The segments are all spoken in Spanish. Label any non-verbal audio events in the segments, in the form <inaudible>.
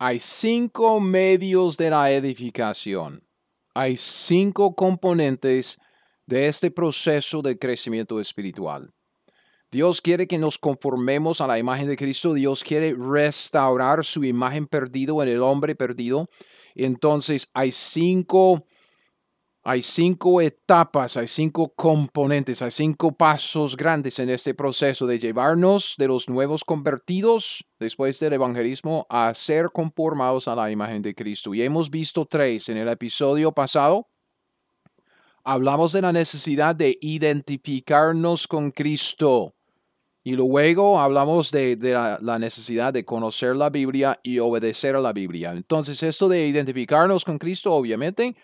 Hay cinco medios de la edificación. Hay cinco componentes de este proceso de crecimiento espiritual. Dios quiere que nos conformemos a la imagen de Cristo. Dios quiere restaurar su imagen perdido en el hombre perdido. Entonces hay cinco hay cinco etapas, hay cinco componentes, hay cinco pasos grandes en este proceso de llevarnos de los nuevos convertidos después del evangelismo a ser conformados a la imagen de Cristo. Y hemos visto tres en el episodio pasado. Hablamos de la necesidad de identificarnos con Cristo. Y luego hablamos de, la, necesidad de conocer la Biblia y obedecer a la Biblia. Entonces, esto de identificarnos con Cristo, obviamente,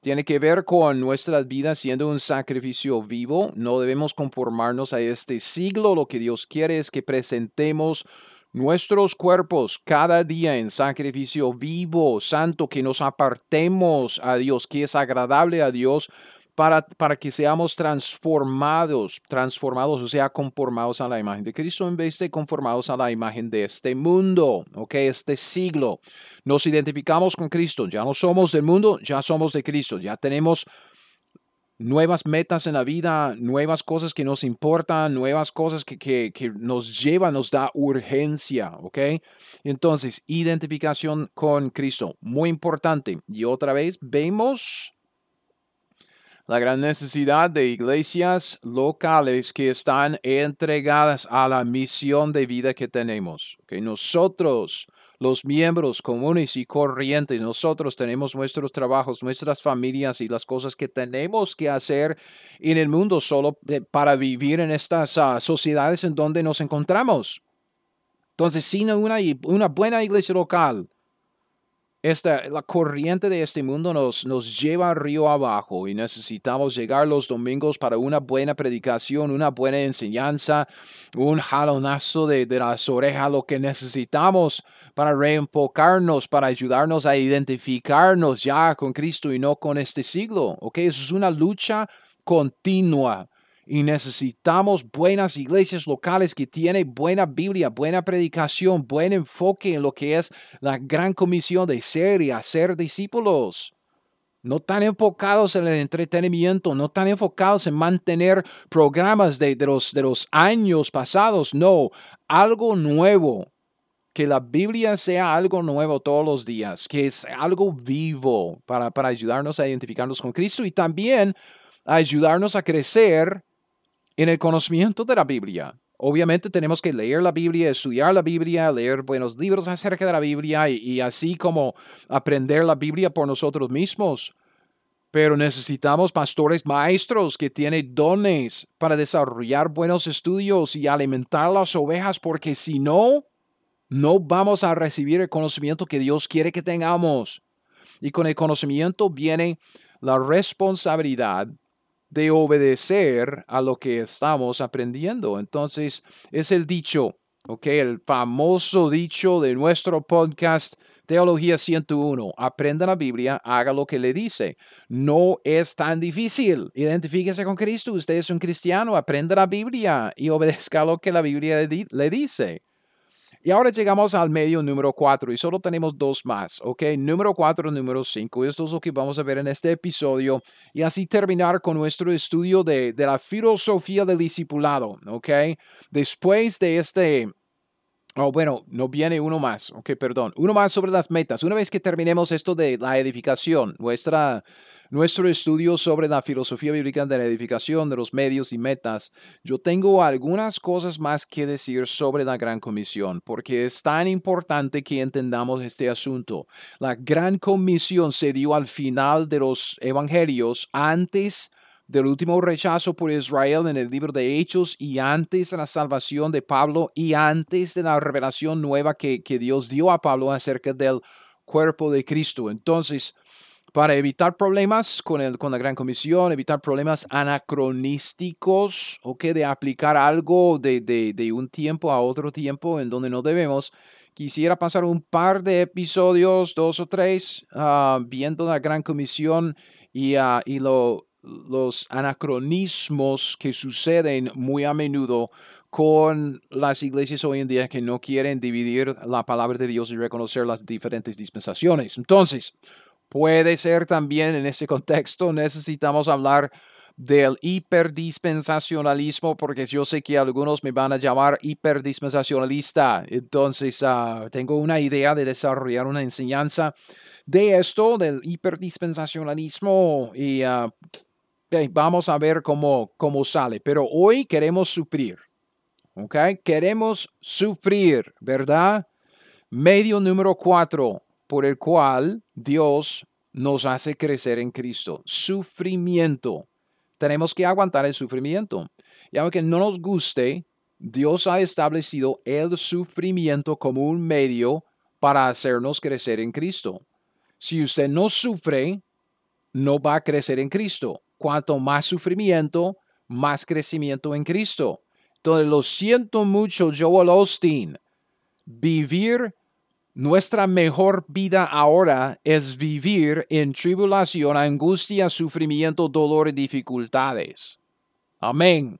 tiene que ver con nuestra vida siendo un sacrificio vivo. No debemos conformarnos a este siglo. Lo que Dios quiere es que presentemos nuestros cuerpos cada día en sacrificio vivo, santo, que nos apartemos a Dios, que es agradable a Dios para, que seamos transformados, transformados, o sea, conformados a la imagen de Cristo en vez de conformados a la imagen de este mundo, ok, este siglo. Nos identificamos con Cristo, ya no somos del mundo, ya somos de Cristo, ya tenemos nuevas metas en la vida, nuevas cosas que nos importan, nuevas cosas que, que, que, nos llevan, nos da urgencia, ¿ok? Entonces, identificación con Cristo, muy importante. Y otra vez, vemos la gran necesidad de iglesias locales que están entregadas a la misión de vida que tenemos. Que nosotros, los miembros comunes y corrientes, nosotros tenemos nuestros trabajos, nuestras familias y las cosas que tenemos que hacer en el mundo solo para vivir en estas ah, sociedades en donde nos encontramos. Entonces, sin una buena iglesia local, esta, la corriente de este mundo nos, nos lleva río abajo y necesitamos llegar los domingos para una buena predicación, una buena enseñanza, un jalonazo de, de las orejas, lo que necesitamos para reenfocarnos, para ayudarnos a identificarnos ya con Cristo y no con este siglo. ¿ok? Eso es una lucha continua y necesitamos buenas iglesias locales que tienen buena Biblia, buena predicación, buen enfoque en lo que es la gran comisión de ser y hacer discípulos. No tan enfocados en el entretenimiento, no tan enfocados en mantener programas de, los, de los años pasados, no, algo nuevo, que la Biblia sea algo nuevo todos los días, que es algo vivo para, para ayudarnos a identificarnos con Cristo y también ayudarnos a crecer en el conocimiento de la Biblia. Obviamente tenemos que leer la Biblia, estudiar la Biblia, leer buenos libros acerca de la Biblia y, así como aprender la Biblia por nosotros mismos. Pero necesitamos pastores maestros que tienen dones para desarrollar buenos estudios y alimentar las ovejas, porque si no, no vamos a recibir el conocimiento que Dios quiere que tengamos. Y con el conocimiento viene la responsabilidad de obedecer a lo que estamos aprendiendo. Entonces, es el dicho, ¿ok? El famoso dicho de nuestro podcast Teología 101. Aprenda la Biblia, haga lo que le dice. No es tan difícil. Identifíquese con Cristo. Usted es un cristiano, aprenda la Biblia y obedezca lo que la Biblia le dice. Y ahora llegamos al medio número 4 y solo tenemos dos más, ¿ok? Número 4, número 5. Esto es lo que vamos a ver en este episodio y así terminar con nuestro estudio de, de la filosofía del discipulado, ¿ok? Después de este Oh, bueno, no viene uno más. Ok, perdón. Uno más sobre las metas. Una vez que terminemos esto de la edificación, nuestra nuestro estudio sobre la filosofía bíblica de la edificación de los medios y metas, yo tengo algunas cosas más que decir sobre la Gran Comisión, porque es tan importante que entendamos este asunto. La Gran Comisión se dio al final de los Evangelios, antes del último rechazo por Israel en el libro de Hechos y antes de la salvación de Pablo y antes de la revelación nueva que, que Dios dio a Pablo acerca del cuerpo de Cristo. Entonces, para evitar problemas con, el, con la Gran Comisión, evitar problemas anacronísticos, o que de aplicar algo de, de, un tiempo a otro tiempo en donde no debemos, quisiera pasar un par de episodios, dos o tres, ah, viendo la Gran Comisión y, uh, y lo, los anacronismos que suceden muy a menudo con las iglesias hoy en día que no quieren dividir la palabra de Dios y reconocer las diferentes dispensaciones. Entonces, puede ser también en ese contexto necesitamos hablar del hiperdispensacionalismo, porque yo sé que algunos me van a llamar hiperdispensacionalista. Entonces, ah, tengo una idea de desarrollar una enseñanza de esto, del hiperdispensacionalismo, y uh, vamos a ver cómo, cómo sale. Pero hoy queremos sufrir. ¿Ok? Queremos sufrir, ¿verdad? Medio número cuatro, por el cual Dios nos hace crecer en Cristo. Sufrimiento. Tenemos que aguantar el sufrimiento. Y aunque no nos guste, Dios ha establecido el sufrimiento como un medio para hacernos crecer en Cristo. Si usted no sufre, no va a crecer en Cristo cuanto más sufrimiento, más crecimiento en Cristo. Entonces, lo siento mucho, Joel Austin. Vivir nuestra mejor vida ahora es vivir en tribulación, angustia, sufrimiento, dolor y dificultades. Amén.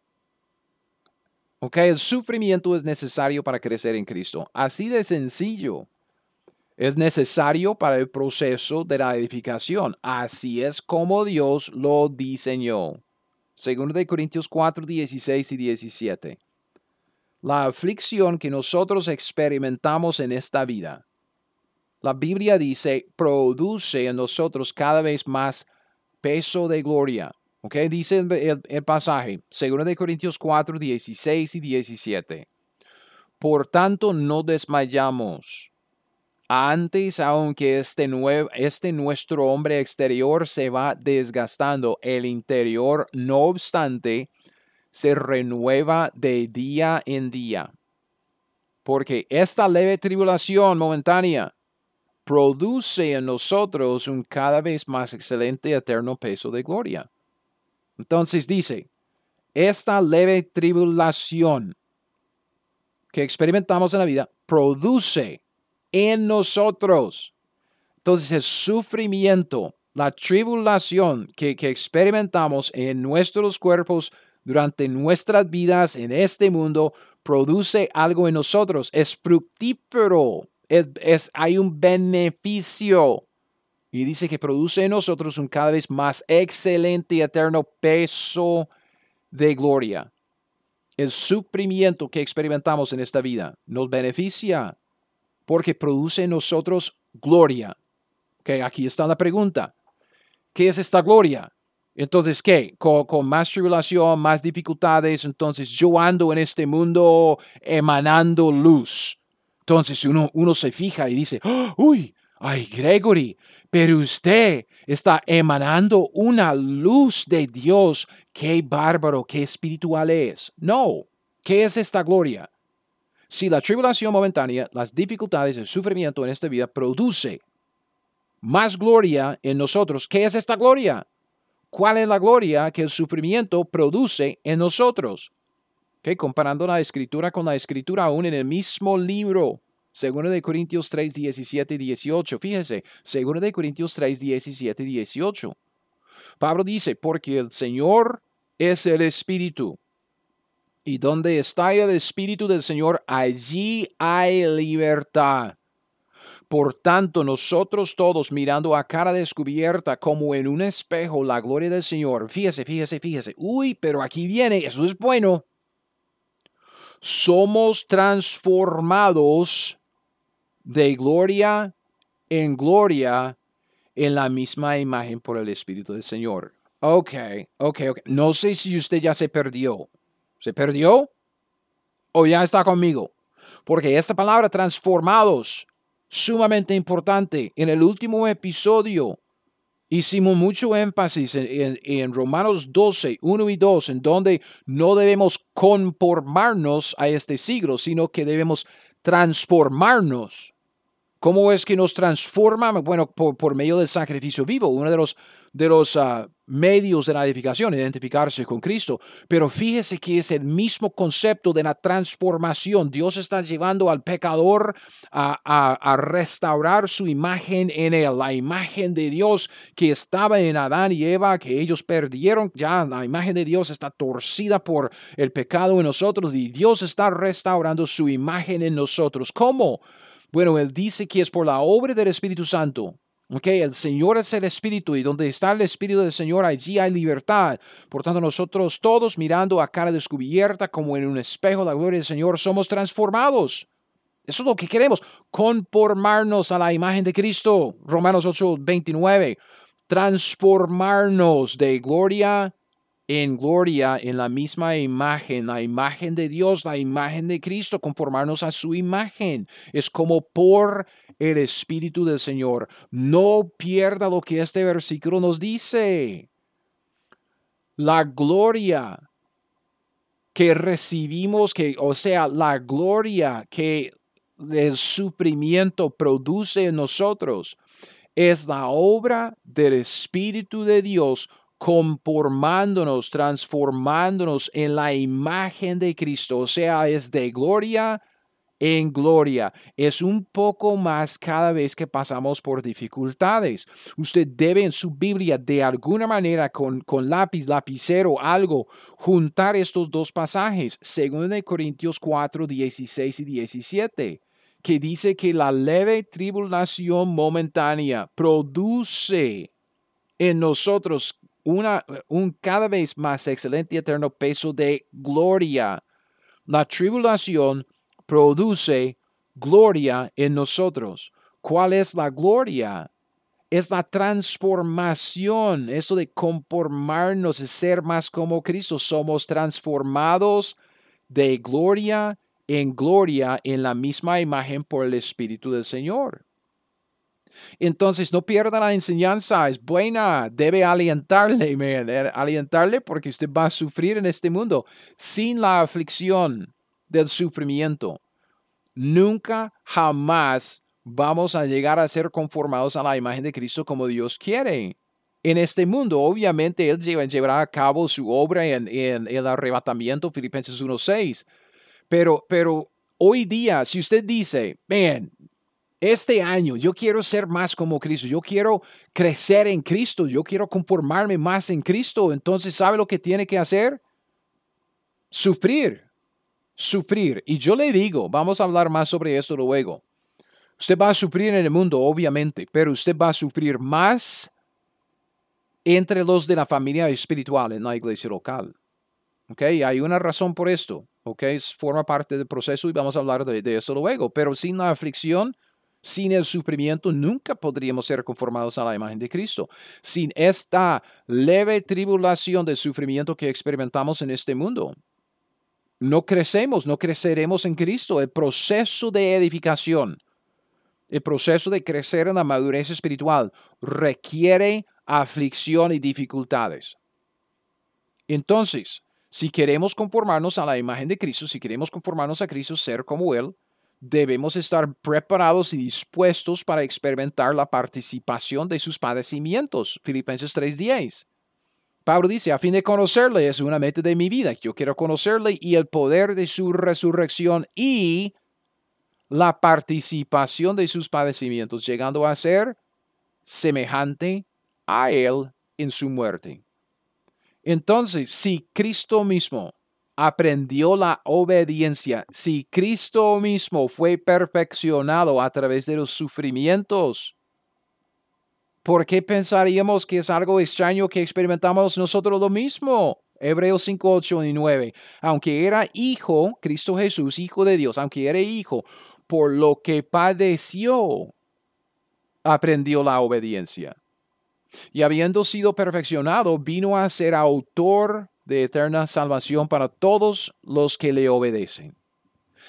Ok, el sufrimiento es necesario para crecer en Cristo. Así de sencillo es necesario para el proceso de la edificación. Así es como Dios lo diseñó. Segundo de Corintios 4, 16 y 17. La aflicción que nosotros experimentamos en esta vida, la Biblia dice, produce en nosotros cada vez más peso de gloria. ¿Ok? Dice el, pasaje, segundo de Corintios 4, 16 y 17. Por tanto, no desmayamos antes, aunque este, este nuestro hombre exterior se va desgastando, el interior, no obstante, se renueva de día en día. Porque esta leve tribulación momentánea produce en nosotros un cada vez más excelente eterno peso de gloria. Entonces dice, esta leve tribulación que experimentamos en la vida produce en nosotros. Entonces el sufrimiento, la tribulación que, experimentamos en nuestros cuerpos durante nuestras vidas en este mundo produce algo en nosotros, es fructífero, es, hay un beneficio. Y dice que produce en nosotros un cada vez más excelente y eterno peso de gloria. El sufrimiento que experimentamos en esta vida nos beneficia porque produce en nosotros gloria. Okay, aquí está la pregunta. ¿Qué es esta gloria? Entonces, ¿qué? Con, más tribulación, más dificultades, entonces yo ando en este mundo emanando luz. Entonces uno, uno se fija y dice, ¡Ah! uy, ay, Gregory, pero usted está emanando una luz de Dios. Qué bárbaro, qué espiritual es. No, ¿qué es esta gloria? Si la tribulación momentánea, las dificultades, el sufrimiento en esta vida produce más gloria en nosotros, ¿qué es esta gloria? ¿Cuál es la gloria que el sufrimiento produce en nosotros? Okay, comparando la escritura con la escritura aún en el mismo libro, Segundo de Corintios 3, 17 y 18. Fíjese, Segundo de Corintios 3, 17 y 18. Pablo dice, porque el Señor es el Espíritu y donde está el Espíritu del Señor, allí hay libertad. Por tanto, nosotros todos mirando a cara descubierta como en un espejo la gloria del Señor. Fíjese, fíjese, fíjese. Uy, pero aquí viene, eso es bueno. Somos transformados de gloria en gloria en la misma imagen por el Espíritu del Señor. Ok, ok, ok. No sé si usted ya se perdió. ¿Se perdió? ¿O ya está conmigo? Porque esta palabra transformados, sumamente importante. En el último episodio hicimos mucho énfasis en, Romanos 12, 1 y 2, en donde no debemos conformarnos a este siglo, sino que debemos transformarnos. ¿Cómo es que nos transforma? Bueno, por, medio del sacrificio vivo, uno de los, de los ah, medios de la edificación, identificarse con Cristo. Pero fíjese que es el mismo concepto de la transformación. Dios está llevando al pecador a, restaurar su imagen en él, la imagen de Dios que estaba en Adán y Eva, que ellos perdieron. Ya la imagen de Dios está torcida por el pecado en nosotros y Dios está restaurando su imagen en nosotros. ¿Cómo? Bueno, él dice que es por la obra del Espíritu Santo. Okay, el Señor es el Espíritu y donde está el Espíritu del Señor, allí hay libertad. Por tanto, nosotros todos mirando a cara descubierta como en un espejo la gloria del Señor, somos transformados. Eso es lo que queremos, conformarnos a la imagen de Cristo. Romanos 8, 29. Transformarnos de gloria en gloria, en la misma imagen, la imagen de Dios, la imagen de Cristo, conformarnos a su imagen. Es como por el Espíritu del Señor. No pierda lo que este versículo nos dice. La gloria que recibimos, que, o sea, la gloria que el sufrimiento produce en nosotros, es la obra del Espíritu de Dios conformándonos, transformándonos en la imagen de Cristo. O sea, es de gloria en gloria. Es un poco más cada vez que pasamos por dificultades. Usted debe en su Biblia de alguna manera con, con lápiz, lapicero, algo, juntar estos dos pasajes, según de Corintios 4, 16 y 17 que dice que la leve tribulación momentánea produce en nosotros un cada vez más excelente y eterno peso de gloria. La tribulación produce gloria en nosotros. ¿Cuál es la gloria? Es la transformación, eso de conformarnos, de ser más como Cristo. Somos transformados de gloria en gloria en la misma imagen por el Espíritu del Señor. Entonces, no pierda la enseñanza, es buena, debe alientarle, <laughs> man, eh, alientarle porque usted va a sufrir en este mundo sin la aflicción del sufrimiento. Nunca, jamás vamos a llegar a ser conformados a la imagen de Cristo como Dios quiere. En este mundo, obviamente, Él llevará a cabo su obra en, el arrebatamiento, Filipenses 1.6. Pero, pero hoy día, si usted dice, man, este año yo quiero ser más como Cristo, yo quiero crecer en Cristo, yo quiero conformarme más en Cristo. Entonces, ¿sabe lo que tiene que hacer? Sufrir, sufrir. Y yo le digo, vamos a hablar más sobre esto luego. Usted va a sufrir en el mundo, obviamente, pero usted va a sufrir más entre los de la familia espiritual en la iglesia local. ¿Ok? Hay una razón por esto. ¿Ok? Forma parte del proceso y vamos a hablar de, de eso luego. Pero sin la aflicción, sin el sufrimiento nunca podríamos ser conformados a la imagen de Cristo. Sin esta leve tribulación de sufrimiento que experimentamos en este mundo, no crecemos, no creceremos en Cristo. El proceso de edificación, el proceso de crecer en la madurez espiritual requiere aflicción y dificultades. Entonces, si queremos conformarnos a la imagen de Cristo, si queremos conformarnos a Cristo, ser como Él, debemos estar preparados y dispuestos para experimentar la participación de sus padecimientos. Filipenses 3:10. Pablo dice, a fin de conocerle es una meta de mi vida. Yo quiero conocerle y el poder de su resurrección y la participación de sus padecimientos, llegando a ser semejante a él en su muerte. Entonces, si Cristo mismo aprendió la obediencia, si Cristo mismo fue perfeccionado a través de los sufrimientos, ¿por qué pensaríamos que es algo extraño que experimentamos nosotros lo mismo? Hebreos 5, 8 y 9. Aunque era hijo, Cristo Jesús, hijo de Dios, aunque era hijo, por lo que padeció, aprendió la obediencia. Y habiendo sido perfeccionado, vino a ser autor de eterna salvación para todos los que le obedecen.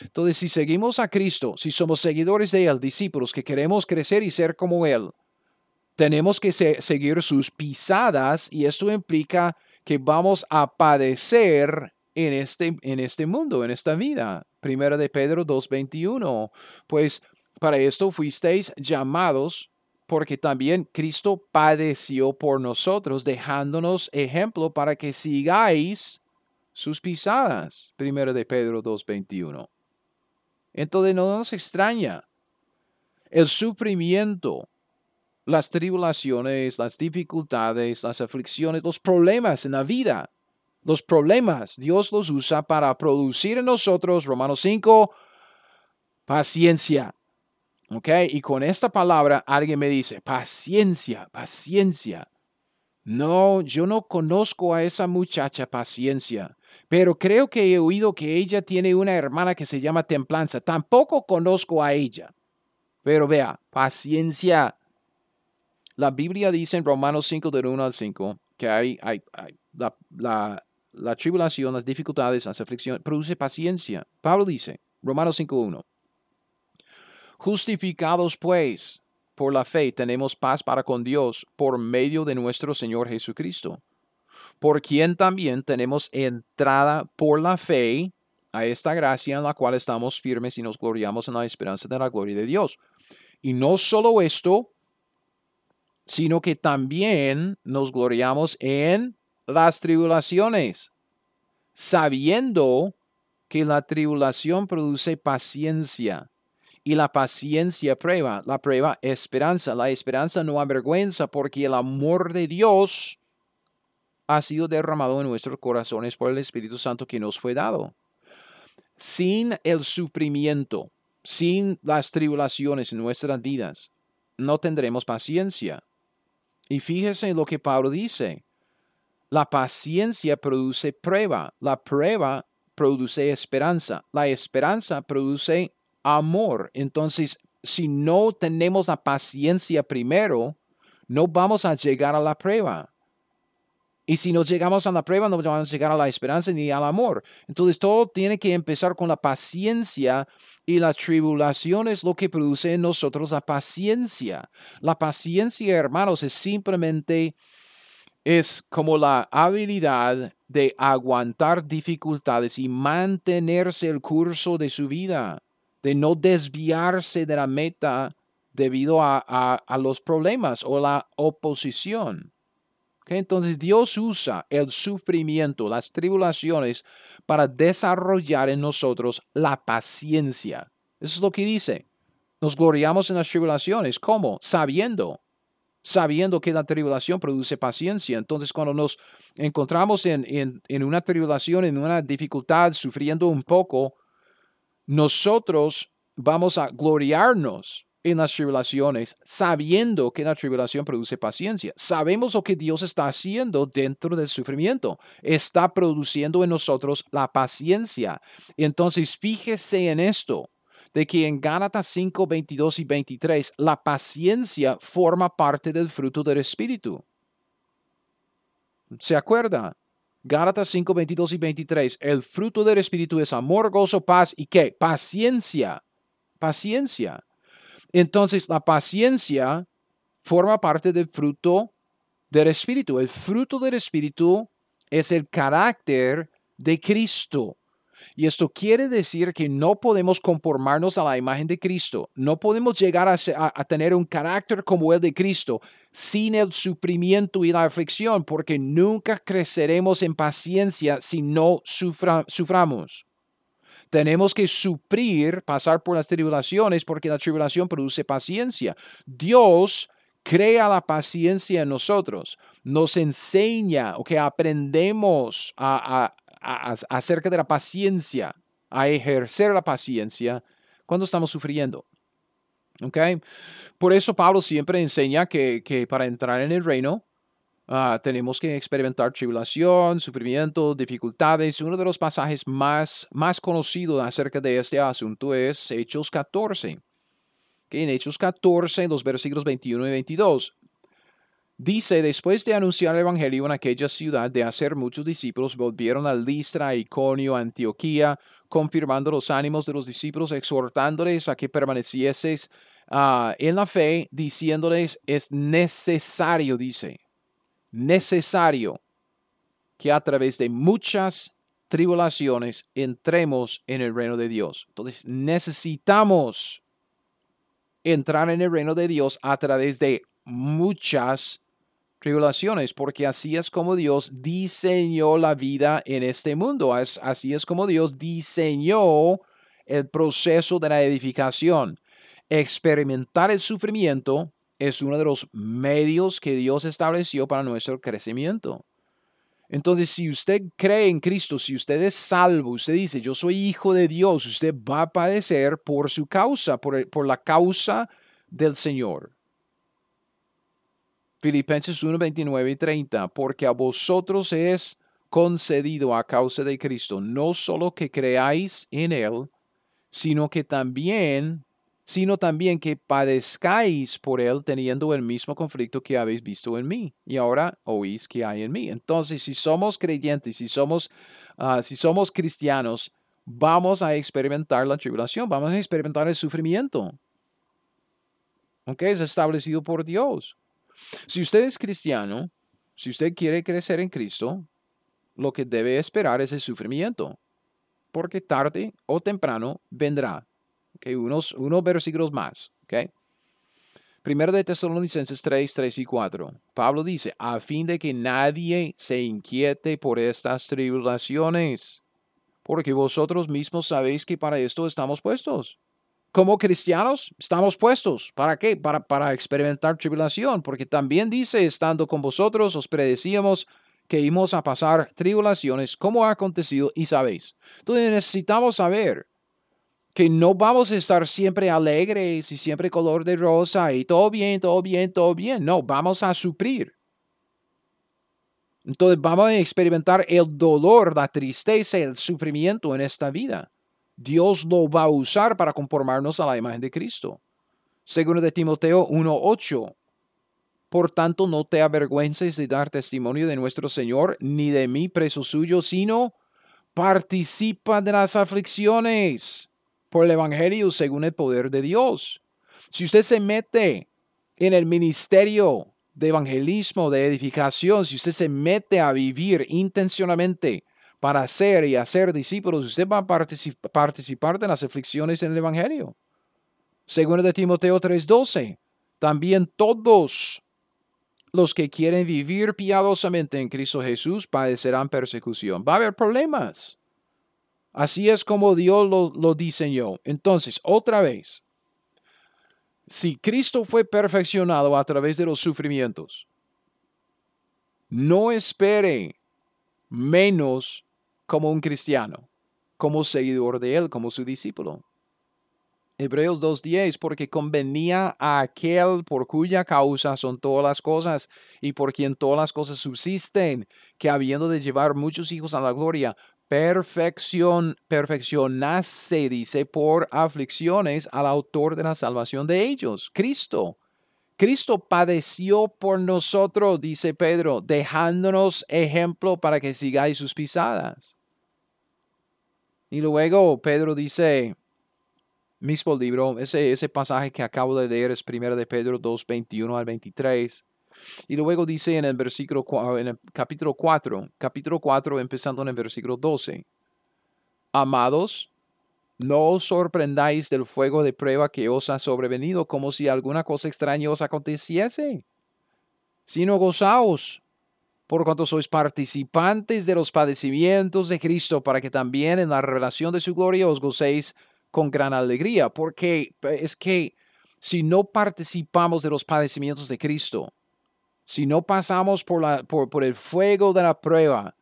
Entonces, si seguimos a Cristo, si somos seguidores de Él, discípulos que queremos crecer y ser como Él, tenemos que seguir sus pisadas y esto implica que vamos a padecer en este, en este mundo, en esta vida. Primera de Pedro 2.21. Pues para esto fuisteis llamados, porque también Cristo padeció por nosotros, dejándonos ejemplo para que sigáis sus pisadas. Primero de Pedro 2.21. Entonces no nos extraña el sufrimiento, las tribulaciones, las dificultades, las aflicciones, los problemas en la vida. Los problemas Dios los usa para producir en nosotros, Romanos 5, paciencia. ¿Ok? Y con esta palabra alguien me dice, paciencia, paciencia. No, yo no conozco a esa muchacha paciencia, pero creo que he oído que ella tiene una hermana que se llama templanza. Tampoco conozco a ella. Pero vea, paciencia. La Biblia dice en Romanos 5 del 1 al 5 que hay, la, la, la tribulación, las dificultades, las aflicciones, produce paciencia. Pablo dice, Romanos 5.1, justificados pues por la fe tenemos paz para con Dios por medio de nuestro Señor Jesucristo, por quien también tenemos entrada por la fe a esta gracia en la cual estamos firmes y nos gloriamos en la esperanza de la gloria de Dios. Y no solo esto, sino que también nos gloriamos en las tribulaciones, sabiendo que la tribulación produce paciencia y la paciencia prueba, la prueba esperanza, la esperanza no avergüenza porque el amor de Dios ha sido derramado en nuestros corazones por el Espíritu Santo que nos fue dado. Sin el sufrimiento, sin las tribulaciones en nuestras vidas, no tendremos paciencia. Y fíjese lo que Pablo dice. La paciencia produce prueba, la prueba produce esperanza, la esperanza produce amor. Entonces, si no tenemos la paciencia primero, no vamos a llegar a la prueba. Y si no llegamos a la prueba, no vamos a llegar a la esperanza ni al amor. Entonces todo tiene que empezar con la paciencia y la tribulación es lo que produce en nosotros la paciencia. La paciencia, hermanos, es simplemente es como la habilidad de aguantar dificultades y mantenerse el curso de su vida, de no desviarse de la meta debido a, los problemas o la oposición. Entonces Dios usa el sufrimiento, las tribulaciones, para desarrollar en nosotros la paciencia. Eso es lo que dice. Nos gloriamos en las tribulaciones. ¿Cómo? Sabiendo sabiendo que la tribulación produce paciencia. Entonces, cuando nos encontramos en, en, una tribulación, en una dificultad, sufriendo un poco, nosotros vamos a gloriarnos en las tribulaciones, sabiendo que la tribulación produce paciencia. Sabemos lo que Dios está haciendo dentro del sufrimiento. Está produciendo en nosotros la paciencia. Entonces, fíjese en esto de que en Gálatas 5, 22 y 23 la paciencia forma parte del fruto del Espíritu. ¿Se acuerda? Gálatas 5, 22 y 23. El fruto del Espíritu es amor, gozo, paz y qué? Paciencia. Paciencia. Entonces, la paciencia forma parte del fruto del Espíritu. El fruto del Espíritu es el carácter de Cristo. Y esto quiere decir que no podemos conformarnos a la imagen de Cristo, no podemos llegar a, tener un carácter como el de Cristo sin el sufrimiento y la aflicción, porque nunca creceremos en paciencia si no suframos. Tenemos que sufrir, pasar por las tribulaciones, porque la tribulación produce paciencia. Dios crea la paciencia en nosotros, nos enseña que aprendemos a, acerca de la paciencia, a ejercer la paciencia cuando estamos sufriendo. ¿Okay? Por eso Pablo siempre enseña que, para entrar en el reino ah, tenemos que experimentar tribulación, sufrimiento, dificultades. Uno de los pasajes más, más conocidos acerca de este asunto es Hechos 14. Que en Hechos 14, los versículos 21 y 22, Dice, después de anunciar el Evangelio en aquella ciudad, de hacer muchos discípulos, volvieron a Listra, Iconio, Antioquía, confirmando los ánimos de los discípulos, exhortándoles a que permanecieses ah, en la fe, diciéndoles, es necesario, dice, necesario que a través de muchas tribulaciones entremos en el reino de Dios. Entonces necesitamos entrar en el reino de Dios a través de muchas tribulaciones, porque así es como Dios diseñó la vida en este mundo, así es como Dios diseñó el proceso de la edificación. Experimentar el sufrimiento es uno de los medios que Dios estableció para nuestro crecimiento. Entonces, si usted cree en Cristo, si usted es salvo, usted dice, yo soy hijo de Dios, usted va a padecer por su causa, por, por la causa del Señor. Filipenses 1, 29 y 30, porque a vosotros es concedido a causa de Cristo, no solo que creáis en Él, sino que también, sino también que padezcáis por Él teniendo el mismo conflicto que habéis visto en mí y ahora oís que hay en mí. Entonces, si somos creyentes, si somos, ah, si somos cristianos, vamos a experimentar la tribulación, vamos a experimentar el sufrimiento. ¿Ok? Es establecido por Dios. Si usted es cristiano, si usted quiere crecer en Cristo, lo que debe esperar es el sufrimiento, porque tarde o temprano vendrá. Okay, unos, unos versículos más. Okay. Primero de Tesalonicenses 3, 3 y 4. Pablo dice, a fin de que nadie se inquiete por estas tribulaciones, porque vosotros mismos sabéis que para esto estamos puestos como cristianos estamos puestos. ¿Para qué? Para, para experimentar tribulación, porque también dice, estando con vosotros, os predecíamos que íbamos a pasar tribulaciones, como ha acontecido y sabéis. Entonces necesitamos saber que no vamos a estar siempre alegres y siempre color de rosa y todo bien, todo bien, todo bien. No, vamos a sufrir. Entonces vamos a experimentar el dolor, la tristeza, el sufrimiento en esta vida. Dios lo va a usar para conformarnos a la imagen de Cristo. Segundo de Timoteo 1:8. Por tanto, no te avergüences de dar testimonio de nuestro Señor, ni de mí, preso suyo, sino participa de las aflicciones por el Evangelio según el poder de Dios. Si usted se mete en el ministerio de evangelismo, de edificación, si usted se mete a vivir intencionalmente para ser y hacer discípulos, usted va a participar de las aflicciones en el Evangelio. Segundo de Timoteo 3:12, también todos los que quieren vivir piadosamente en Cristo Jesús padecerán persecución. Va a haber problemas. Así es como Dios lo, diseñó. Entonces, otra vez, si Cristo fue perfeccionado a través de los sufrimientos, no espere menos como un cristiano, como seguidor de él, como su discípulo. Hebreos 2.10, porque convenía a aquel por cuya causa son todas las cosas y por quien todas las cosas subsisten, que habiendo de llevar muchos hijos a la gloria, perfección, perfeccionase, dice, por aflicciones al autor de la salvación de ellos, Cristo. Cristo padeció por nosotros, dice Pedro, dejándonos ejemplo para que sigáis sus pisadas. Y luego Pedro dice, mismo libro, ese, ese pasaje que acabo de leer es 1 de Pedro 2, 21 al 23. Y luego dice en el versículo, en el capítulo 4, capítulo 4 empezando en el versículo 12. Amados, no os sorprendáis del fuego de prueba que os ha sobrevenido como si alguna cosa extraña os aconteciese, sino gozaos por cuanto sois participantes de los padecimientos de Cristo, para que también en la revelación de su gloria os gocéis con gran alegría, porque es que si no participamos de los padecimientos de Cristo, si no pasamos por, la, por, por el fuego de la prueba,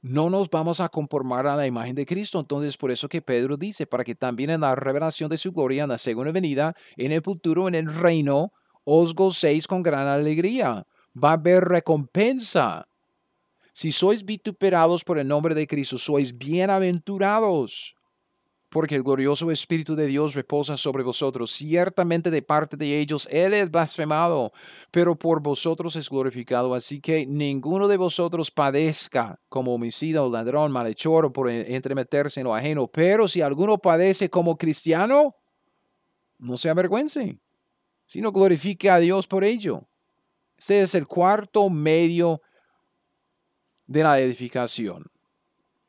no nos vamos a conformar a la imagen de Cristo. Entonces, por eso que Pedro dice, para que también en la revelación de su gloria, en la segunda venida, en el futuro, en el reino, os gocéis con gran alegría va a haber recompensa. Si sois vituperados por el nombre de Cristo, sois bienaventurados, porque el glorioso Espíritu de Dios reposa sobre vosotros. Ciertamente de parte de ellos Él es blasfemado, pero por vosotros es glorificado. Así que ninguno de vosotros padezca como homicida o ladrón, malhechor o por entremeterse en lo ajeno. Pero si alguno padece como cristiano, no se avergüence, sino glorifique a Dios por ello. Este es el cuarto medio de la edificación.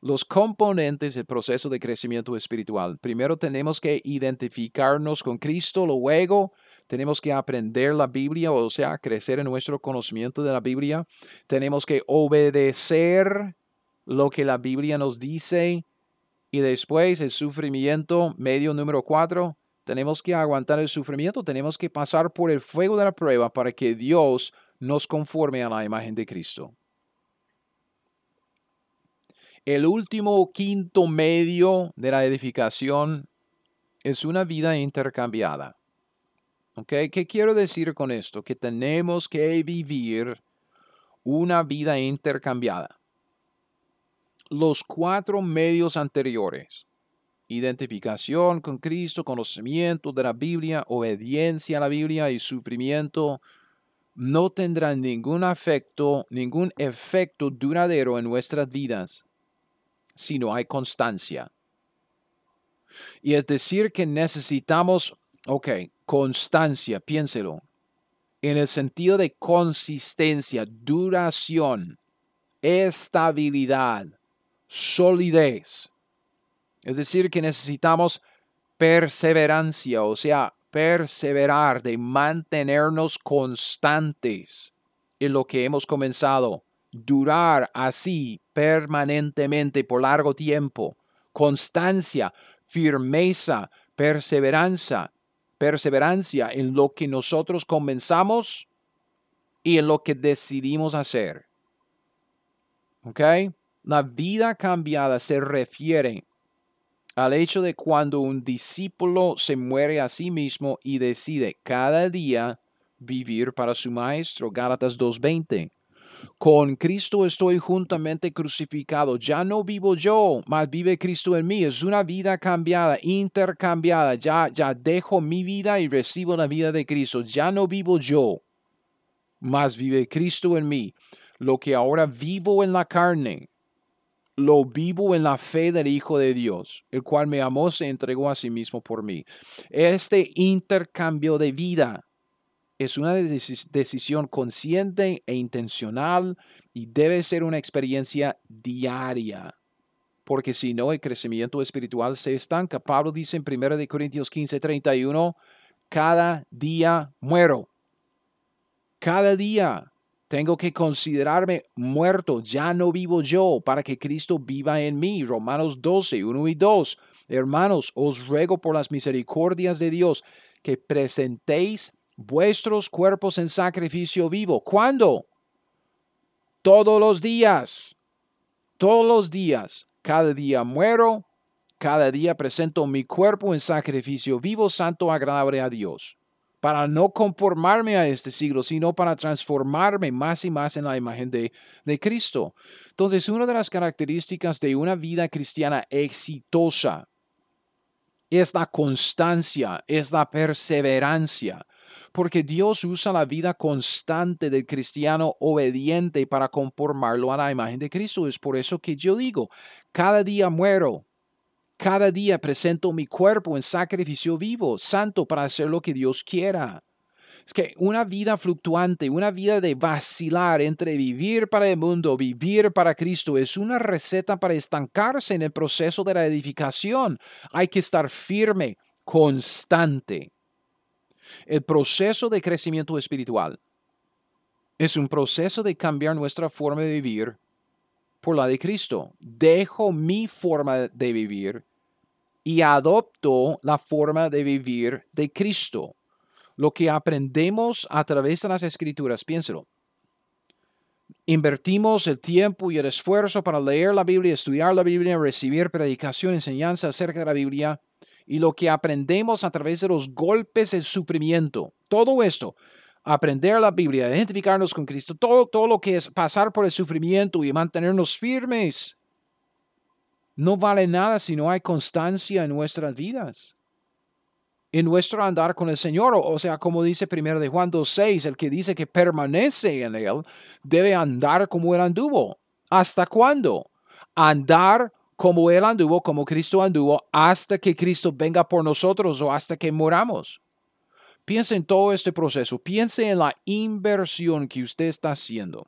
Los componentes del proceso de crecimiento espiritual. Primero tenemos que identificarnos con Cristo, luego tenemos que aprender la Biblia, o sea, crecer en nuestro conocimiento de la Biblia, tenemos que obedecer lo que la Biblia nos dice y después el sufrimiento, medio número cuatro, tenemos que aguantar el sufrimiento, tenemos que pasar por el fuego de la prueba para que Dios nos conforme a la imagen de Cristo. El último quinto medio de la edificación es una vida intercambiada. ¿Okay? ¿Qué quiero decir con esto? Que tenemos que vivir una vida intercambiada. Los cuatro medios anteriores, identificación con Cristo, conocimiento de la Biblia, obediencia a la Biblia y sufrimiento, no tendrán ningún efecto, ningún efecto duradero en nuestras vidas si no hay constancia. Y es decir que necesitamos, ok, constancia, piénselo, en el sentido de consistencia, duración, estabilidad, solidez. Es decir, que necesitamos perseverancia, o sea, perseverar, de mantenernos constantes en lo que hemos comenzado, durar así permanentemente por largo tiempo, constancia, firmeza, perseverancia, perseverancia en lo que nosotros comenzamos y en lo que decidimos hacer. ¿Ok? La vida cambiada se refiere al hecho de cuando un discípulo se muere a sí mismo y decide cada día vivir para su maestro. Gálatas 2.20. Con Cristo estoy juntamente crucificado. Ya no vivo yo, mas vive Cristo en mí. Es una vida cambiada, intercambiada. Ya, ya dejo mi vida y recibo la vida de Cristo. Ya no vivo yo, mas vive Cristo en mí. Lo que ahora vivo en la carne, lo vivo en la fe del Hijo de Dios, el cual me amó, se entregó a sí mismo por mí. Este intercambio de vida es una decisión consciente e intencional y debe ser una experiencia diaria, porque si no, el crecimiento espiritual se estanca. Pablo dice en 1 Corintios 15, 31, cada día muero. Cada día tengo que considerarme muerto, ya no vivo yo, para que Cristo viva en mí. Romanos 12, 1 y 2. Hermanos, os ruego por las misericordias de Dios que presentéis vuestros cuerpos en sacrificio vivo. ¿Cuándo? Todos los días. Todos los días. Cada día muero, cada día presento mi cuerpo en sacrificio vivo, santo, agradable a Dios, para no conformarme a este siglo, sino para transformarme más y más en la imagen de, de Cristo. Entonces, una de las características de una vida cristiana exitosa es la constancia, es la perseverancia porque Dios usa la vida constante del cristiano obediente para conformarlo a la imagen de Cristo. Es por eso que yo digo, cada día muero, cada día presento mi cuerpo en sacrificio vivo, santo, para hacer lo que Dios quiera. Es que una vida fluctuante, una vida de vacilar entre vivir para el mundo, vivir para Cristo, es una receta para estancarse en el proceso de la edificación. Hay que estar firme, constante. El proceso de crecimiento espiritual es un proceso de cambiar nuestra forma de vivir por la de Cristo. Dejo mi forma de vivir y adopto la forma de vivir de Cristo. Lo que aprendemos a través de las escrituras, piénselo. Invertimos el tiempo y el esfuerzo para leer la Biblia, estudiar la Biblia, recibir predicación, enseñanza acerca de la Biblia y lo que aprendemos a través de los golpes del sufrimiento. Todo esto, aprender la Biblia, identificarnos con Cristo, todo, todo lo que es pasar por el sufrimiento y mantenernos firmes, no vale nada si no hay constancia en nuestras vidas. En nuestro andar con el Señor, o sea, como dice primero de Juan 2.6, el que dice que permanece en Él, debe andar como Él anduvo. ¿Hasta cuándo? Andar como Él anduvo, como Cristo anduvo, hasta que Cristo venga por nosotros o hasta que moramos. Piense en todo este proceso, piense en la inversión que usted está haciendo,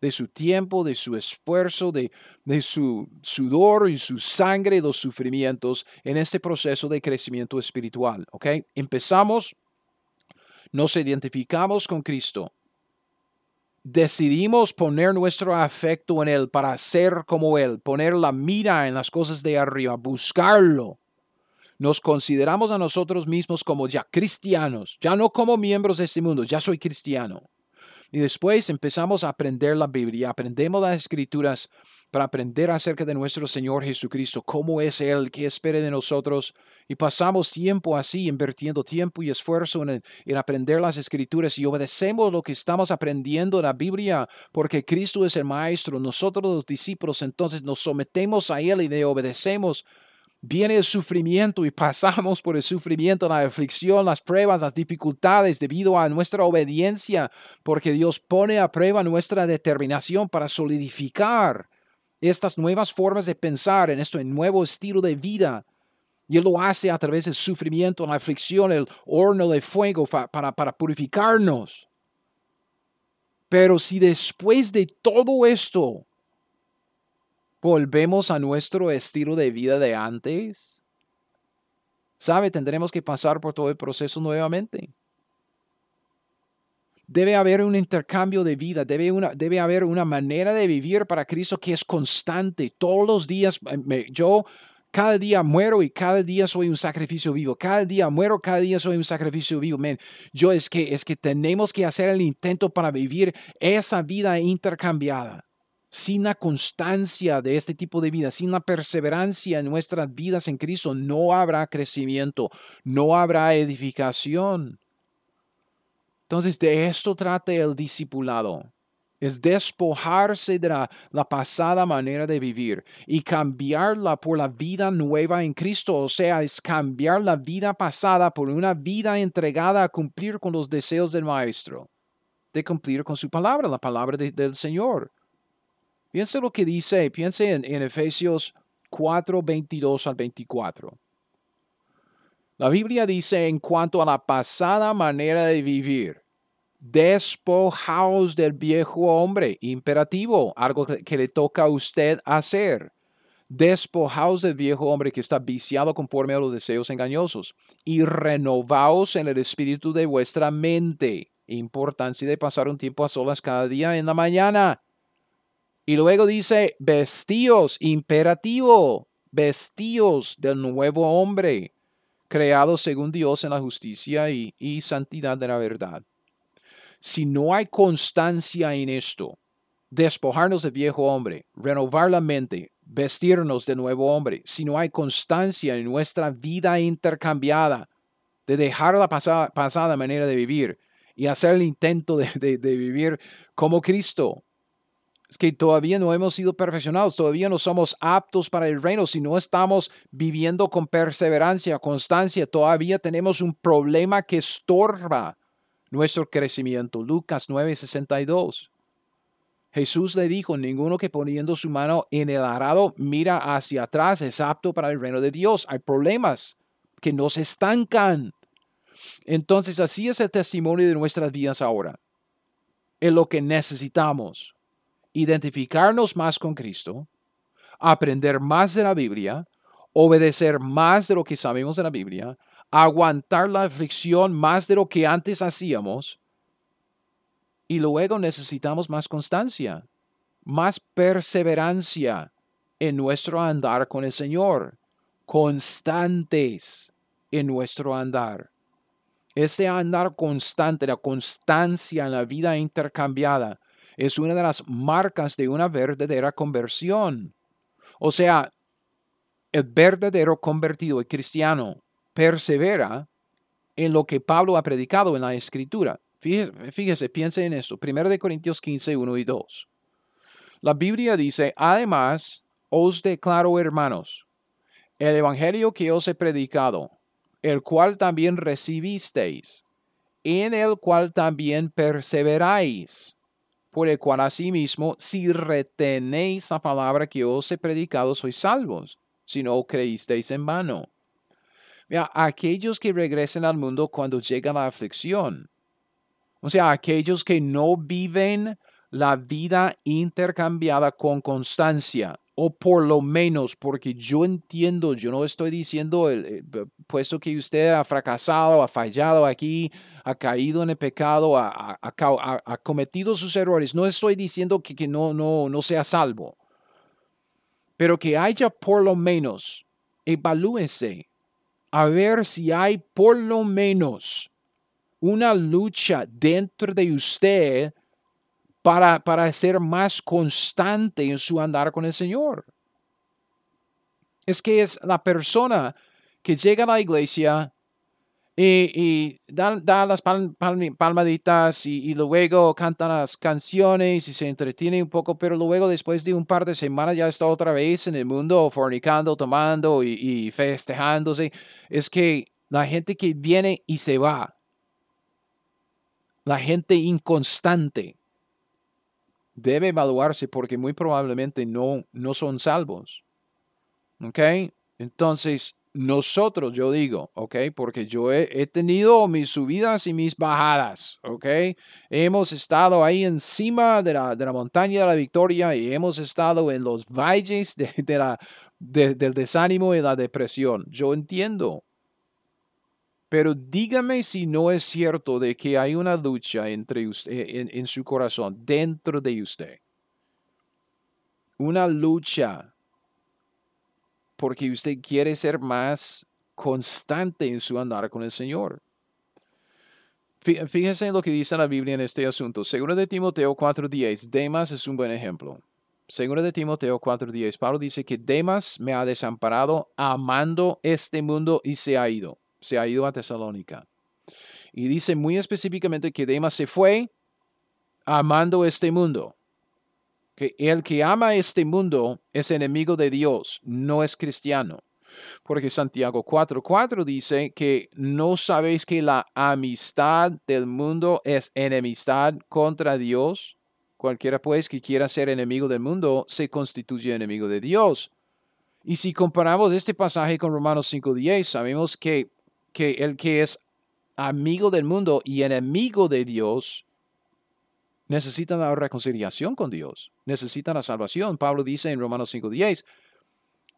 de su tiempo, de su esfuerzo, de, de su sudor y su sangre, los sufrimientos en este proceso de crecimiento espiritual. ¿ok? Empezamos nos identificamos con Cristo, decidimos poner nuestro afecto en Él para ser como Él, poner la mira en las cosas de arriba, buscarlo, nos consideramos a nosotros mismos como ya cristianos, ya no como miembros de este mundo, ya soy cristiano. Y después empezamos a aprender la Biblia, aprendemos las escrituras para aprender acerca de nuestro Señor Jesucristo, cómo es Él, qué espera de nosotros. Y pasamos tiempo así, invirtiendo tiempo y esfuerzo en, en, aprender las escrituras y obedecemos lo que estamos aprendiendo en la Biblia, porque Cristo es el Maestro. Nosotros los discípulos entonces nos sometemos a Él y le obedecemos viene el sufrimiento y pasamos por el sufrimiento, la aflicción, las pruebas, las dificultades debido a nuestra obediencia, porque Dios pone a prueba nuestra determinación para solidificar estas nuevas formas de pensar en este nuevo estilo de vida. Y Él lo hace a través del sufrimiento, la aflicción, el horno de fuego para, para purificarnos. Pero si después de todo esto volvemos a nuestro estilo de vida de antes, ¿sabe? Tendremos que pasar por todo el proceso nuevamente. Debe haber un intercambio de vida, debe, una, debe haber una manera de vivir para Cristo que es constante. Todos los días, eh, yo cada día muero y cada día soy un sacrificio vivo. Cada día muero, cada día soy un sacrificio vivo. Man, yo es que, es que tenemos que hacer el intento para vivir esa vida intercambiada sin la constancia de este tipo de vida, sin la perseverancia en nuestras vidas en Cristo, no habrá crecimiento, no habrá edificación. Entonces, de esto trata el discipulado. Es despojarse de la, pasada manera de vivir y cambiarla por la vida nueva en Cristo. O sea, es cambiar la vida pasada por una vida entregada a cumplir con los deseos del Maestro, de cumplir con su palabra, la palabra del Señor. Piense lo que dice, piense en, Efesios 4, 22 al 24. La Biblia dice en cuanto a la pasada manera de vivir, despojaos del viejo hombre, imperativo, algo que, le toca a usted hacer. Despojaos del viejo hombre que está viciado conforme a los deseos engañosos y renovaos en el espíritu de vuestra mente. Importancia de pasar un tiempo a solas cada día en la mañana y luego dice, vestíos, imperativo, vestíos del nuevo hombre, creado según Dios en la justicia y, santidad de la verdad. Si no hay constancia en esto, despojarnos del viejo hombre, renovar la mente, vestirnos de nuevo hombre, si no hay constancia en nuestra vida intercambiada, de dejar la pasada, manera de vivir y hacer el intento de vivir como Cristo, es que todavía no hemos sido perfeccionados, todavía no somos aptos para el reino, si no estamos viviendo con perseverancia, constancia, todavía tenemos un problema que estorba nuestro crecimiento. Lucas 9:62. Jesús le dijo, ninguno que poniendo su mano en el arado mira hacia atrás es apto para el reino de Dios. Hay problemas que nos estancan. Entonces así es el testimonio de nuestras vidas ahora. Es lo que necesitamos identificarnos más con Cristo, aprender más de la Biblia, obedecer más de lo que sabemos de la Biblia, aguantar la aflicción más de lo que antes hacíamos, y luego necesitamos más constancia, más perseverancia en nuestro andar con el Señor, constantes en nuestro andar. Ese andar constante, la constancia en la vida intercambiada, es una de las marcas de una verdadera conversión. O sea, el verdadero convertido, el cristiano, persevera en lo que Pablo ha predicado en la escritura. Fíjese, piense en esto. 1 Corintios 15, 1 y 2. La Biblia dice, además, os declaro, hermanos, el evangelio que os he predicado, el cual también recibisteis, en el cual también perseveráis por el cual asimismo, si retenéis la palabra que os he predicado, sois salvos, si no creísteis en vano. Mira, aquellos que regresen al mundo cuando llega la aflicción, o sea, aquellos que no viven la vida intercambiada con constancia, o por lo menos, porque yo entiendo, yo no estoy diciendo, el, puesto que usted ha fracasado, ha fallado aquí, ha caído en el pecado, ha, ha, cometido sus errores, no estoy diciendo que, que no, no, no sea salvo, pero que haya por lo menos, evalúese, a ver si hay por lo menos una lucha dentro de usted para, ser más constante en su andar con el Señor. Es que es la persona que llega a la iglesia y, da, las palmaditas y, luego canta las canciones y se entretiene un poco, pero luego después de un par de semanas ya está otra vez en el mundo fornicando, tomando y, y festejándose. Es que la gente que viene y se va, la gente inconstante, debe evaluarse porque muy probablemente no, no son salvos. ¿Ok? Entonces, nosotros, yo digo, ¿ok? Porque yo he, tenido mis subidas y mis bajadas, ¿ok? Hemos estado ahí encima de la, de la montaña de la victoria y hemos estado en los valles de, la, del desánimo y la depresión. Yo entiendo, pero dígame si no es cierto de que hay una lucha entre usted, en, su corazón, dentro de usted. Una lucha porque usted quiere ser más constante en su andar con el Señor. Fíjese en lo que dice la Biblia en este asunto. Seguro de Timoteo 4.10, Demas es un buen ejemplo. Seguro de Timoteo 4.10, Pablo dice que Demas me ha desamparado amando este mundo y se ha ido se ha ido a Tesalónica. Y dice muy específicamente que Demas se fue amando este mundo. Que el que ama este mundo es enemigo de Dios, no es cristiano. Porque Santiago 4:4 dice que no sabéis que la amistad del mundo es enemistad contra Dios. Cualquiera pues que quiera ser enemigo del mundo se constituye enemigo de Dios. Y si comparamos este pasaje con Romanos 5:10, sabemos que que el que es amigo del mundo y enemigo de Dios necesita la reconciliación con Dios, necesita la salvación. Pablo dice en Romanos 5:10,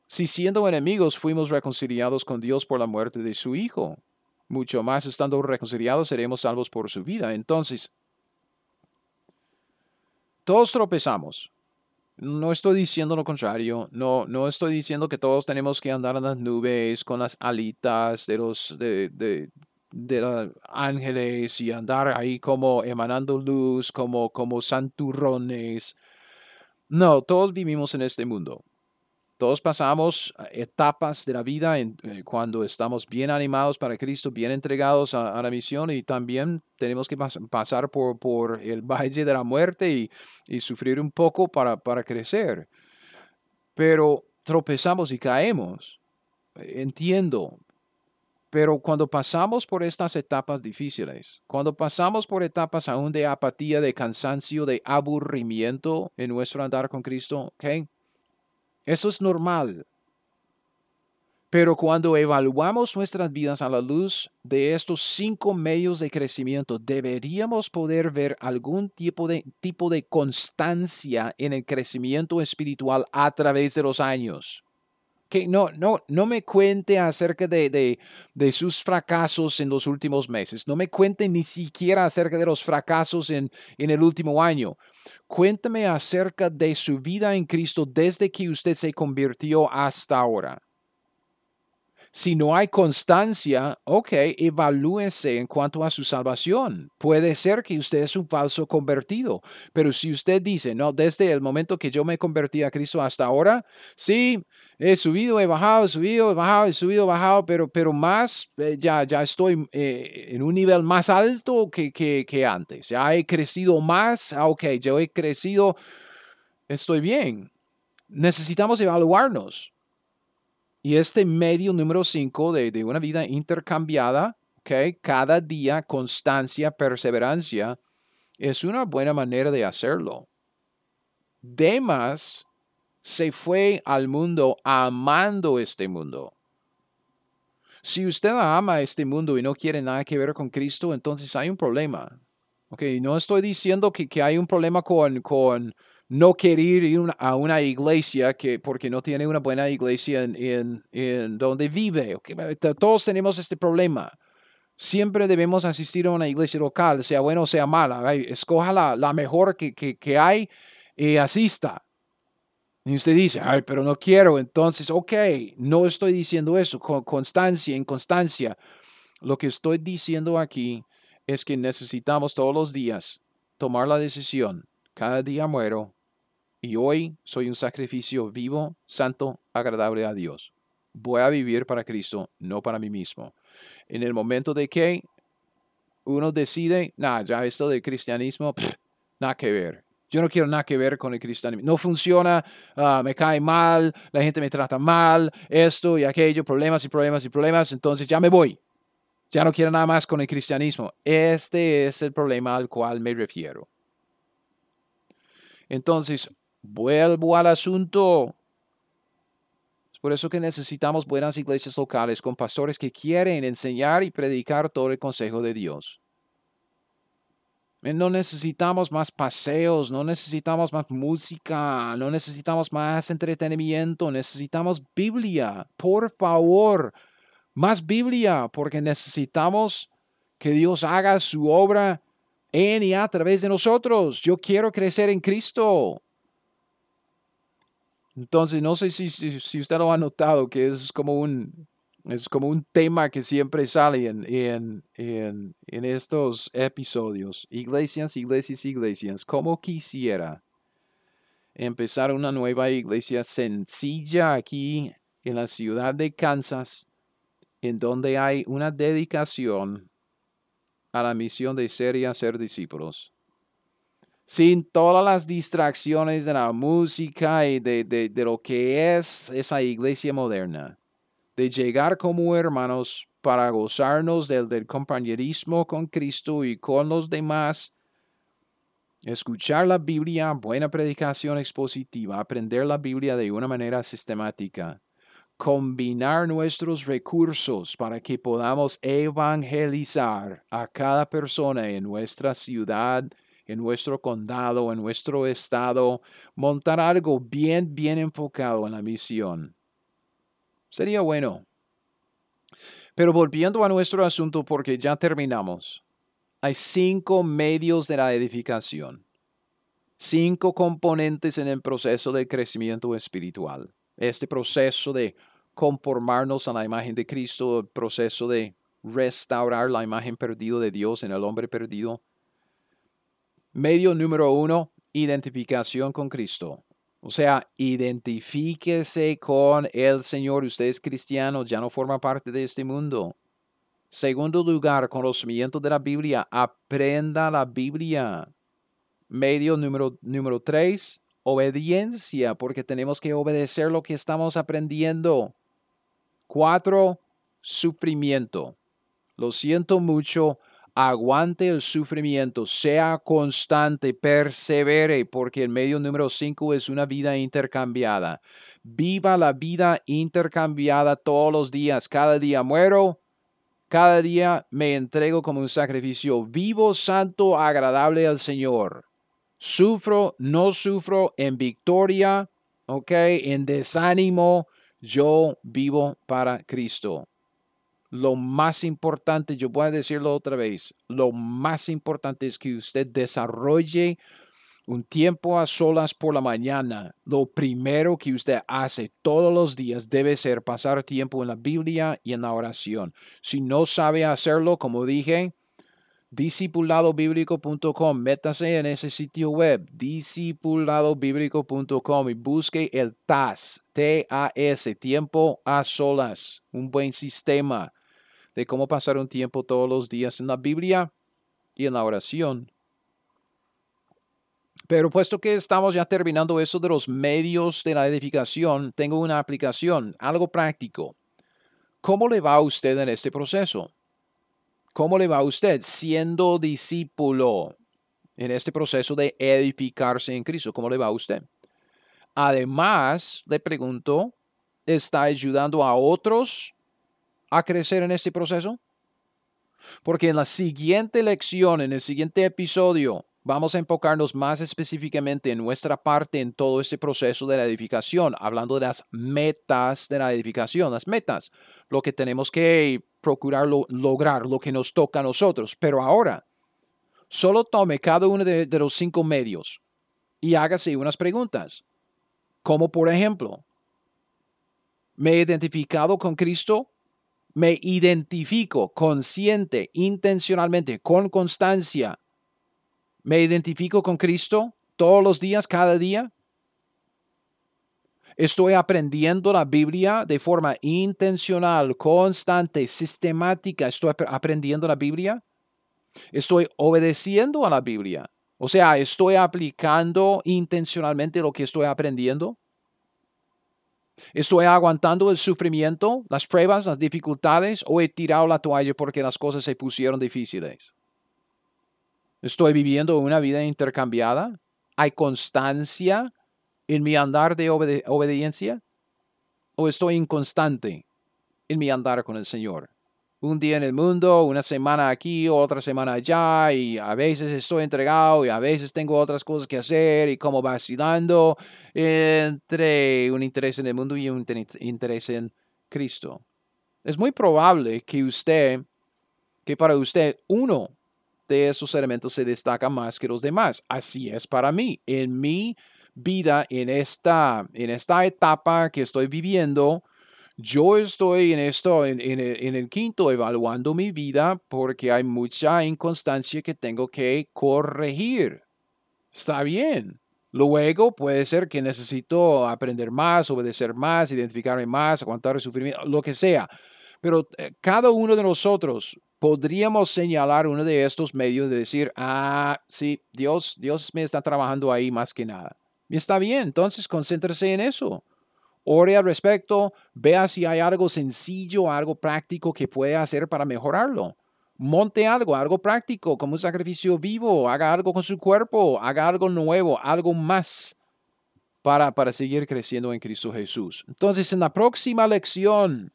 si siendo enemigos fuimos reconciliados con Dios por la muerte de su Hijo, mucho más estando reconciliados seremos salvos por su vida. Entonces, todos tropezamos, no estoy diciendo lo contrario, no, no estoy diciendo que todos tenemos que andar en las nubes con las alitas de los de, de, los ángeles y andar ahí como emanando luz, como, como santurrones. No, todos vivimos en este mundo. Todos pasamos eh, etapas de la vida en, eh, cuando estamos bien animados para Cristo, bien entregados a, la misión y también tenemos que pasar por, por, el valle de la muerte y, y sufrir un poco para, para, crecer. Pero tropezamos y caemos. Entiendo. Pero cuando pasamos por estas etapas difíciles, cuando pasamos por etapas aún de apatía, de cansancio, de aburrimiento en nuestro andar con Cristo, ¿ok? Eso es normal. Pero cuando evaluamos nuestras vidas a la luz de estos cinco medios de crecimiento, deberíamos poder ver algún tipo de, tipo de constancia en el crecimiento espiritual a través de los años que no, no, no me cuente acerca de, de, sus fracasos en los últimos meses. No me cuente ni siquiera acerca de los fracasos en, en el último año. Cuéntame acerca de su vida en Cristo desde que usted se convirtió hasta ahora. Si no hay constancia, ok, evalúese en cuanto a su salvación. Puede ser que usted es un falso convertido, pero si usted dice, no, desde el momento que yo me convertí a Cristo hasta ahora, sí, he subido, he bajado, he subido, he bajado, he subido, he bajado, pero, pero más, eh, ya, ya estoy eh, en un nivel más alto que, que, que antes. Ya he crecido más, ah, ok, yo he crecido, estoy bien. Necesitamos evaluarnos y este medio número 5 de, una vida intercambiada, okay, cada día, constancia, perseverancia, es una buena manera de hacerlo. Demas se fue al mundo amando este mundo. Si usted ama este mundo y no quiere nada que ver con Cristo, entonces hay un problema. Okay, no estoy diciendo que, que hay un problema con, con no querer ir a una iglesia que, porque no tiene una buena iglesia en, en, donde vive. Todos tenemos este problema. Siempre debemos asistir a una iglesia local, sea buena o sea mala. Escoja la, la mejor que, que, que, hay y asista. Y usted dice, ay, pero no quiero. Entonces, ok, no estoy diciendo eso. Con constancia, inconstancia. Lo que estoy diciendo aquí es que necesitamos todos los días tomar la decisión. Cada día muero y hoy soy un sacrificio vivo, santo, agradable a Dios. Voy a vivir para Cristo, no para mí mismo en el momento de que uno decide, nada, ya esto del cristianismo, nada que ver. Yo no quiero nada que ver con el cristianismo. No funciona, ah, me cae mal, la gente me trata mal, esto y aquello, problemas y problemas y problemas, entonces ya me voy. Ya no quiero nada más con el cristianismo. Este es el problema al cual me refiero. Entonces, vuelvo al asunto. Por eso que necesitamos buenas iglesias locales con pastores que quieren enseñar y predicar todo el consejo de Dios. No necesitamos más paseos, no necesitamos más música, no necesitamos más entretenimiento, necesitamos Biblia, por favor, más Biblia, porque necesitamos que Dios haga su obra en y a través de nosotros. Yo quiero crecer en Cristo. Entonces, no sé si, si, usted lo ha notado, que es como un, es como un tema que siempre sale en, en, en, en estos episodios. Iglesias, iglesias, iglesias. Como quisiera empezar una nueva iglesia sencilla aquí en la ciudad de Kansas, en donde hay una dedicación a la misión de ser y hacer discípulos sin todas las distracciones de la música y de, lo que es esa iglesia moderna, de llegar como hermanos para gozarnos del, del compañerismo con Cristo y con los demás, escuchar la Biblia, buena predicación expositiva, aprender la Biblia de una manera sistemática, combinar nuestros recursos para que podamos evangelizar a cada persona en nuestra ciudad, en nuestro condado, en nuestro estado, montar algo bien, bien enfocado en la misión. Sería bueno. Pero volviendo a nuestro asunto, porque ya terminamos, hay cinco medios de la edificación, cinco componentes en el proceso de crecimiento espiritual. Este proceso de conformarnos a la imagen de Cristo, el proceso de restaurar la imagen perdida de Dios en el hombre perdido, Medio número uno, identificación con Cristo. O sea, identifíquese con el Señor. Usted es cristiano, ya no forma parte de este mundo. Segundo lugar, conocimiento de la Biblia. Aprenda la Biblia. Medio número, número tres, obediencia, porque tenemos que obedecer lo que estamos aprendiendo. Cuatro, sufrimiento. Lo siento mucho, aguante el sufrimiento, sea constante, persevere, porque el medio número 5 es una vida intercambiada. Viva la vida intercambiada todos los días. Cada día muero, cada día me entrego como un sacrificio vivo, santo, agradable al Señor. Sufro, no sufro, en victoria, ok, en desánimo, yo vivo para Cristo lo más importante, yo voy a decirlo otra vez, lo más importante es que usted desarrolle un tiempo a solas por la mañana. Lo primero que usted hace todos los días debe ser pasar tiempo en la Biblia y en la oración. Si no sabe hacerlo, como dije, discipuladobíblico.com, métase en ese sitio web, discipuladobíblico.com y busque el TAS, T-A-S, tiempo a solas, un buen sistema de cómo pasar un tiempo todos los días en la Biblia y en la oración. Pero puesto que estamos ya terminando eso de los medios de la edificación, tengo una aplicación, algo práctico. ¿Cómo le va a usted en este proceso? ¿Cómo le va a usted siendo discípulo en este proceso de edificarse en Cristo? ¿Cómo le va a usted? Además, le pregunto, ¿está ayudando a otros a crecer en este proceso? Porque en la siguiente lección, en el siguiente episodio, vamos a enfocarnos más específicamente en nuestra parte en todo este proceso de la edificación, hablando de las metas de la edificación, las metas, lo que tenemos que procurar lograr, lo que nos toca a nosotros. Pero ahora, solo tome cada uno de, de los cinco medios y hágase unas preguntas, como por ejemplo, ¿me he identificado con Cristo? ¿Me identifico consciente, intencionalmente, con constancia? ¿Me identifico con Cristo todos los días, cada día? Estoy aprendiendo la Biblia de forma intencional, constante, sistemática. Estoy aprendiendo la Biblia. Estoy obedeciendo a la Biblia. O sea, estoy aplicando intencionalmente lo que estoy aprendiendo. Estoy aguantando el sufrimiento, las pruebas, las dificultades o he tirado la toalla porque las cosas se pusieron difíciles. Estoy viviendo una vida intercambiada. Hay constancia en mi andar de obediencia o estoy inconstante en mi andar con el Señor? Un día en el mundo, una semana aquí, otra semana allá, y a veces estoy entregado y a veces tengo otras cosas que hacer y como vacilando entre un interés en el mundo y un interés en Cristo. Es muy probable que usted, que para usted uno de esos elementos se destaca más que los demás. Así es para mí. En mi vida en esta, en esta etapa que estoy viviendo, yo estoy en esto, en, el, quinto, evaluando mi vida porque hay mucha inconstancia que tengo que corregir. Está bien. Luego puede ser que necesito aprender más, obedecer más, identificarme más, aguantar el sufrimiento, lo que sea. Pero eh, cada uno de nosotros podríamos señalar uno de estos medios de decir, ah, sí, Dios, Dios me está trabajando ahí más que nada. Y está bien, entonces concéntrese en eso. Ore al respecto, vea si hay algo sencillo, algo práctico que puede hacer para mejorarlo. Monte algo, algo práctico, como un sacrificio vivo, haga algo con su cuerpo, haga algo nuevo, algo más para, para seguir creciendo en Cristo Jesús. Entonces, en la próxima lección,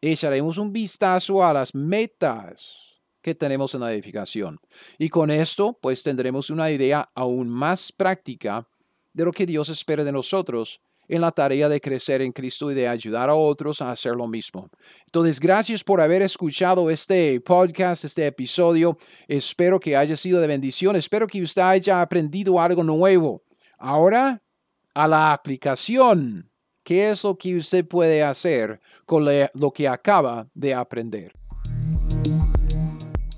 echaremos un vistazo a las metas que tenemos en la edificación. Y con esto, pues tendremos una idea aún más práctica de lo que Dios espera de nosotros en la tarea de crecer en Cristo y de ayudar a otros a hacer lo mismo. Entonces, gracias por haber escuchado este podcast, este episodio. Espero que haya sido de bendición. Espero que usted haya aprendido algo nuevo. Ahora, a la aplicación. ¿Qué es lo que usted puede hacer con lo que acaba de aprender?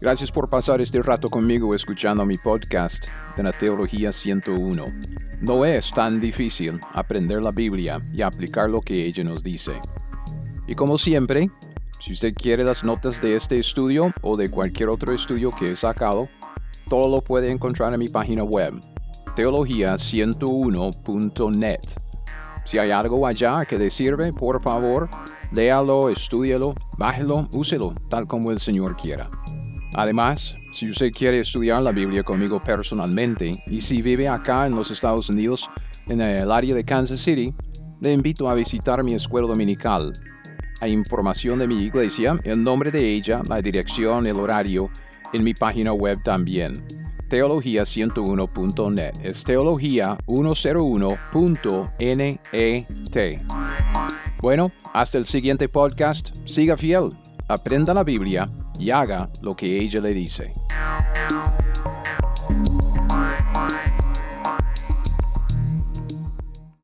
Gracias por pasar este rato conmigo escuchando mi podcast de la Teología 101. No es tan difícil aprender la Biblia y aplicar lo que ella nos dice. Y como siempre, si usted quiere las notas de este estudio o de cualquier otro estudio que he sacado, todo lo puede encontrar en mi página web, teología101.net. Si hay algo allá que le sirve, por favor, léalo, estúdialo, bájelo, úselo, tal como el Señor quiera. Además, si usted quiere estudiar la Biblia conmigo personalmente y si vive acá en los Estados Unidos, en el área de Kansas City, le invito a visitar mi escuela dominical. Hay información de mi iglesia, el nombre de ella, la dirección, el horario, en mi página web también. Teología101.net. Es teología101.net. Bueno, hasta el siguiente podcast. Siga fiel. Aprenda la Biblia y haga lo que ella le dice.